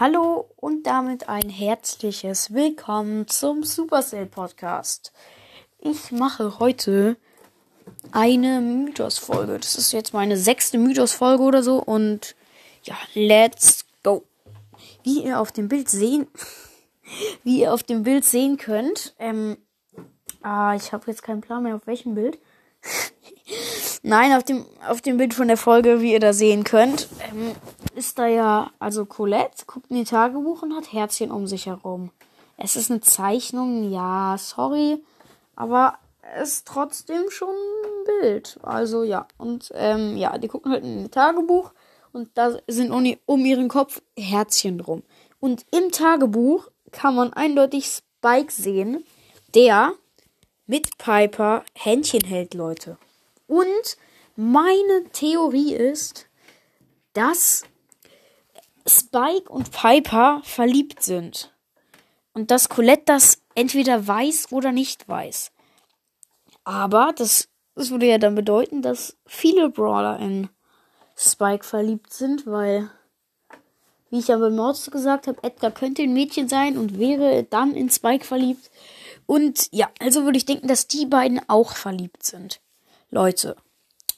Hallo und damit ein herzliches Willkommen zum Supercell Podcast. Ich mache heute eine Mythos-Folge. Das ist jetzt meine sechste Mythos-Folge oder so und ja, let's go. Wie ihr auf dem Bild sehen, wie ihr auf dem Bild sehen könnt, ähm, ah, ich habe jetzt keinen Plan mehr auf welchem Bild. Nein, auf dem, auf dem Bild von der Folge, wie ihr da sehen könnt, ähm, ist da ja, also Colette guckt in ihr Tagebuch und hat Herzchen um sich herum. Es ist eine Zeichnung, ja, sorry, aber es ist trotzdem schon ein Bild. Also ja, und ähm, ja, die gucken halt in ihr Tagebuch und da sind um, um ihren Kopf Herzchen drum. Und im Tagebuch kann man eindeutig Spike sehen, der mit Piper Händchen hält, Leute. Und meine Theorie ist, dass Spike und Piper verliebt sind. Und dass Colette das entweder weiß oder nicht weiß. Aber das, das würde ja dann bedeuten, dass viele Brawler in Spike verliebt sind, weil, wie ich ja bei Mords gesagt habe, Edgar könnte ein Mädchen sein und wäre dann in Spike verliebt. Und ja, also würde ich denken, dass die beiden auch verliebt sind. Leute,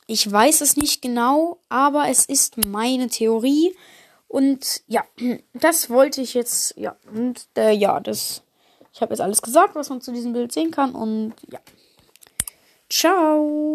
ich weiß es nicht genau, aber es ist meine Theorie. Und ja, das wollte ich jetzt, ja, und äh, ja, das, ich habe jetzt alles gesagt, was man zu diesem Bild sehen kann. Und ja, ciao.